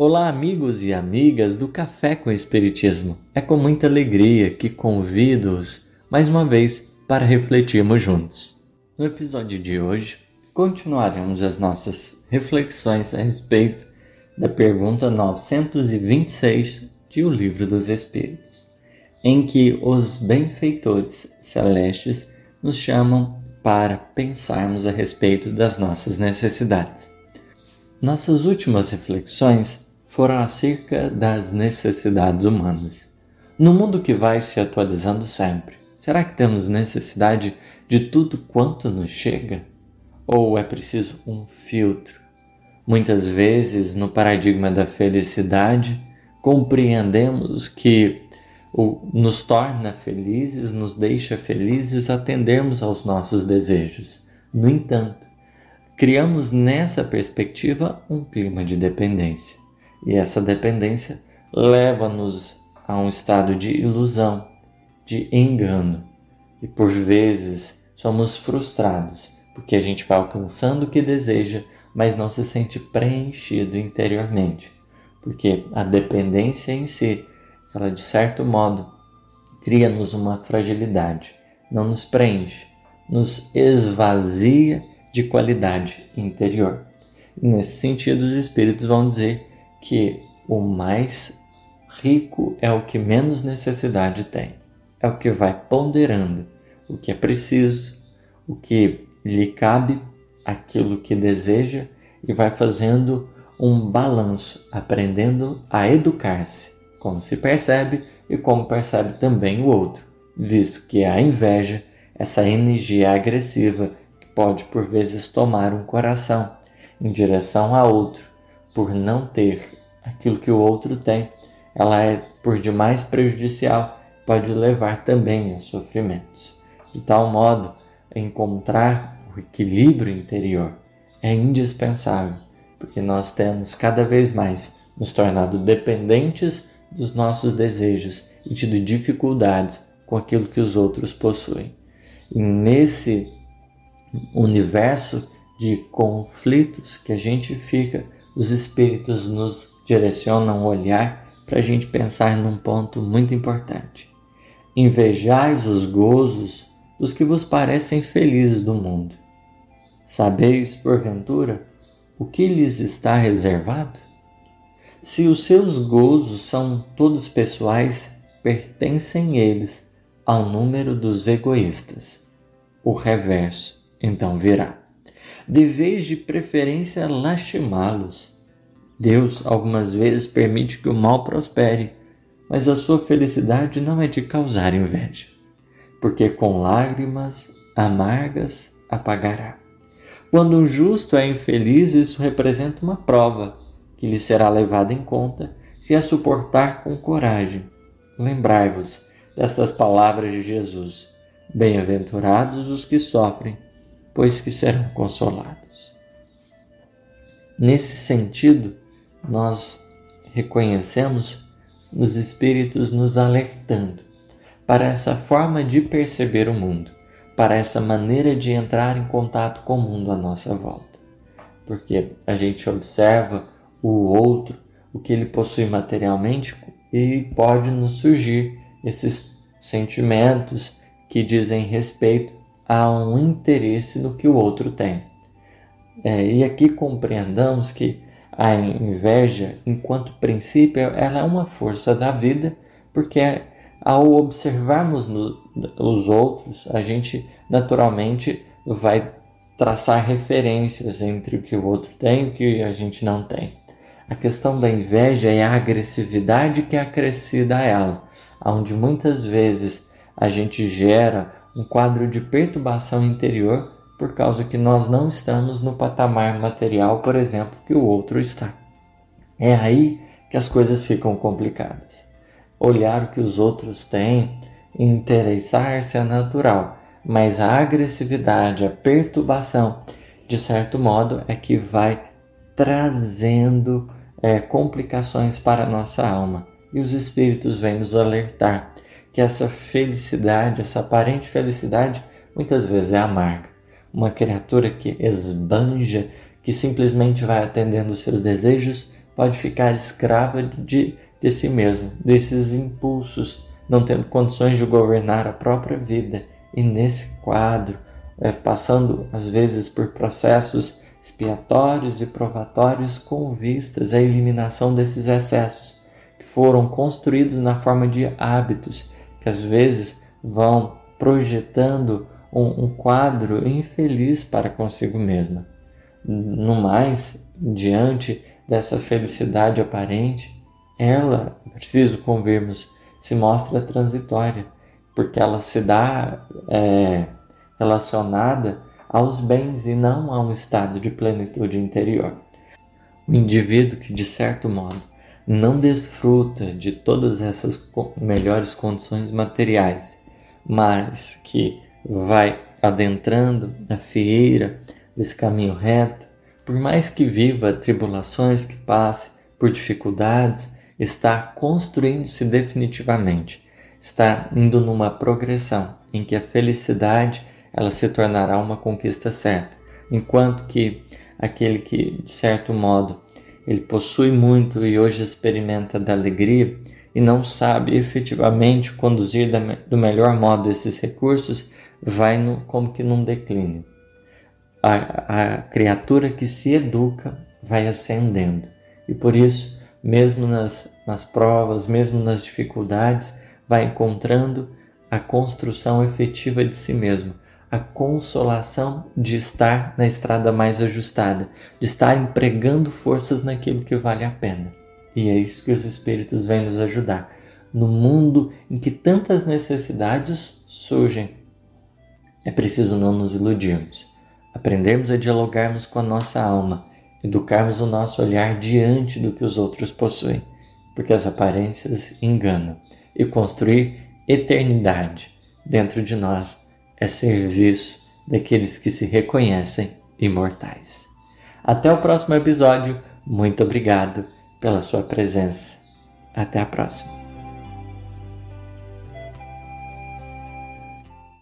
Olá, amigos e amigas do Café com Espiritismo. É com muita alegria que convido-os mais uma vez para refletirmos juntos. No episódio de hoje, continuaremos as nossas reflexões a respeito da pergunta 926 de O Livro dos Espíritos, em que os benfeitores celestes nos chamam para pensarmos a respeito das nossas necessidades. Nossas últimas reflexões foram acerca das necessidades humanas. No mundo que vai se atualizando sempre, será que temos necessidade de tudo quanto nos chega? Ou é preciso um filtro? Muitas vezes, no paradigma da felicidade, compreendemos que o, nos torna felizes, nos deixa felizes atendermos aos nossos desejos. No entanto, criamos nessa perspectiva um clima de dependência. E essa dependência leva-nos a um estado de ilusão, de engano. E por vezes somos frustrados, porque a gente vai alcançando o que deseja, mas não se sente preenchido interiormente. Porque a dependência em si, ela de certo modo cria-nos uma fragilidade, não nos preenche, nos esvazia de qualidade interior. E nesse sentido, os espíritos vão dizer que o mais rico é o que menos necessidade tem. É o que vai ponderando o que é preciso, o que lhe cabe, aquilo que deseja e vai fazendo um balanço, aprendendo a educar-se, como se percebe e como percebe também o outro, visto que a inveja, essa energia agressiva que pode por vezes tomar um coração em direção a outro, por não ter aquilo que o outro tem, ela é por demais prejudicial, pode levar também a sofrimentos. De tal modo, encontrar o equilíbrio interior é indispensável, porque nós temos cada vez mais nos tornado dependentes dos nossos desejos e tido dificuldades com aquilo que os outros possuem. E nesse universo de conflitos que a gente fica, os espíritos nos direcionam o olhar para a gente pensar num ponto muito importante. Invejais os gozos dos que vos parecem felizes do mundo. Sabeis, porventura, o que lhes está reservado? Se os seus gozos são todos pessoais, pertencem eles ao número dos egoístas. O reverso então virá deveis de preferência lastimá-los. Deus algumas vezes permite que o mal prospere, mas a sua felicidade não é de causar inveja, porque com lágrimas amargas apagará. Quando um justo é infeliz, isso representa uma prova que lhe será levada em conta se a suportar com coragem. Lembrai-vos destas palavras de Jesus: Bem-aventurados os que sofrem pois que serão consolados. Nesse sentido, nós reconhecemos os Espíritos nos alertando para essa forma de perceber o mundo, para essa maneira de entrar em contato com o mundo à nossa volta. Porque a gente observa o outro, o que ele possui materialmente e pode nos surgir esses sentimentos que dizem respeito há um interesse no que o outro tem. É, e aqui compreendamos que a inveja, enquanto princípio, ela é uma força da vida, porque ao observarmos no, os outros, a gente naturalmente vai traçar referências entre o que o outro tem e o que a gente não tem. A questão da inveja é a agressividade que é acrescida a ela, onde muitas vezes a gente gera um quadro de perturbação interior por causa que nós não estamos no patamar material, por exemplo, que o outro está. É aí que as coisas ficam complicadas. Olhar o que os outros têm, interessar-se é natural, mas a agressividade, a perturbação, de certo modo, é que vai trazendo é, complicações para a nossa alma. E os espíritos vêm nos alertar que essa felicidade, essa aparente felicidade, muitas vezes é amarga. Uma criatura que esbanja, que simplesmente vai atendendo os seus desejos, pode ficar escrava de, de si mesmo, desses impulsos, não tendo condições de governar a própria vida. E nesse quadro, é, passando às vezes por processos expiatórios e provatórios com vistas à eliminação desses excessos, que foram construídos na forma de hábitos, que às vezes vão projetando um, um quadro infeliz para consigo mesma. No mais, diante dessa felicidade aparente, ela, preciso convirmos, se mostra transitória, porque ela se dá é, relacionada aos bens e não a um estado de plenitude interior. O indivíduo que, de certo modo, não desfruta de todas essas melhores condições materiais, mas que vai adentrando a fieira desse caminho reto, por mais que viva tribulações, que passe por dificuldades, está construindo-se definitivamente, está indo numa progressão em que a felicidade ela se tornará uma conquista certa, enquanto que aquele que de certo modo ele possui muito e hoje experimenta da alegria e não sabe efetivamente conduzir do melhor modo esses recursos, vai no, como que num declínio. A, a criatura que se educa vai ascendendo e por isso, mesmo nas, nas provas, mesmo nas dificuldades, vai encontrando a construção efetiva de si mesmo, a consolação de estar na estrada mais ajustada, de estar empregando forças naquilo que vale a pena. E é isso que os Espíritos vêm nos ajudar. No mundo em que tantas necessidades surgem, é preciso não nos iludirmos, aprendermos a dialogarmos com a nossa alma, educarmos o nosso olhar diante do que os outros possuem, porque as aparências enganam, e construir eternidade dentro de nós é serviço daqueles que se reconhecem imortais. Até o próximo episódio. Muito obrigado pela sua presença. Até a próxima.